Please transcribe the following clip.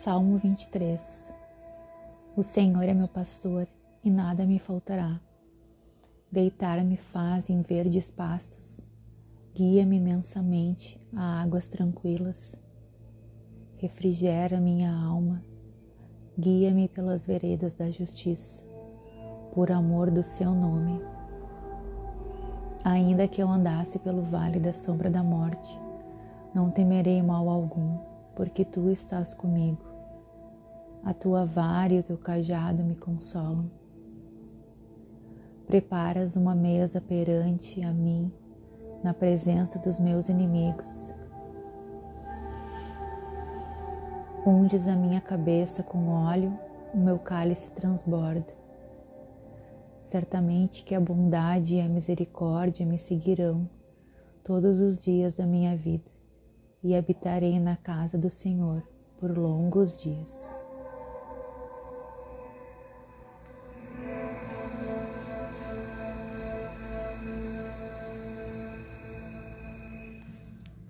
Salmo 23 O Senhor é meu pastor e nada me faltará. Deitar-me faz em verdes pastos, guia-me imensamente a águas tranquilas. Refrigera minha alma, guia-me pelas veredas da justiça, por amor do seu nome. Ainda que eu andasse pelo vale da sombra da morte, não temerei mal algum porque tu estás comigo. A tua vara e o teu cajado me consolam. Preparas uma mesa perante a mim, na presença dos meus inimigos. Undes a minha cabeça com óleo, o meu cálice transborda. Certamente que a bondade e a misericórdia me seguirão todos os dias da minha vida e habitarei na casa do Senhor por longos dias.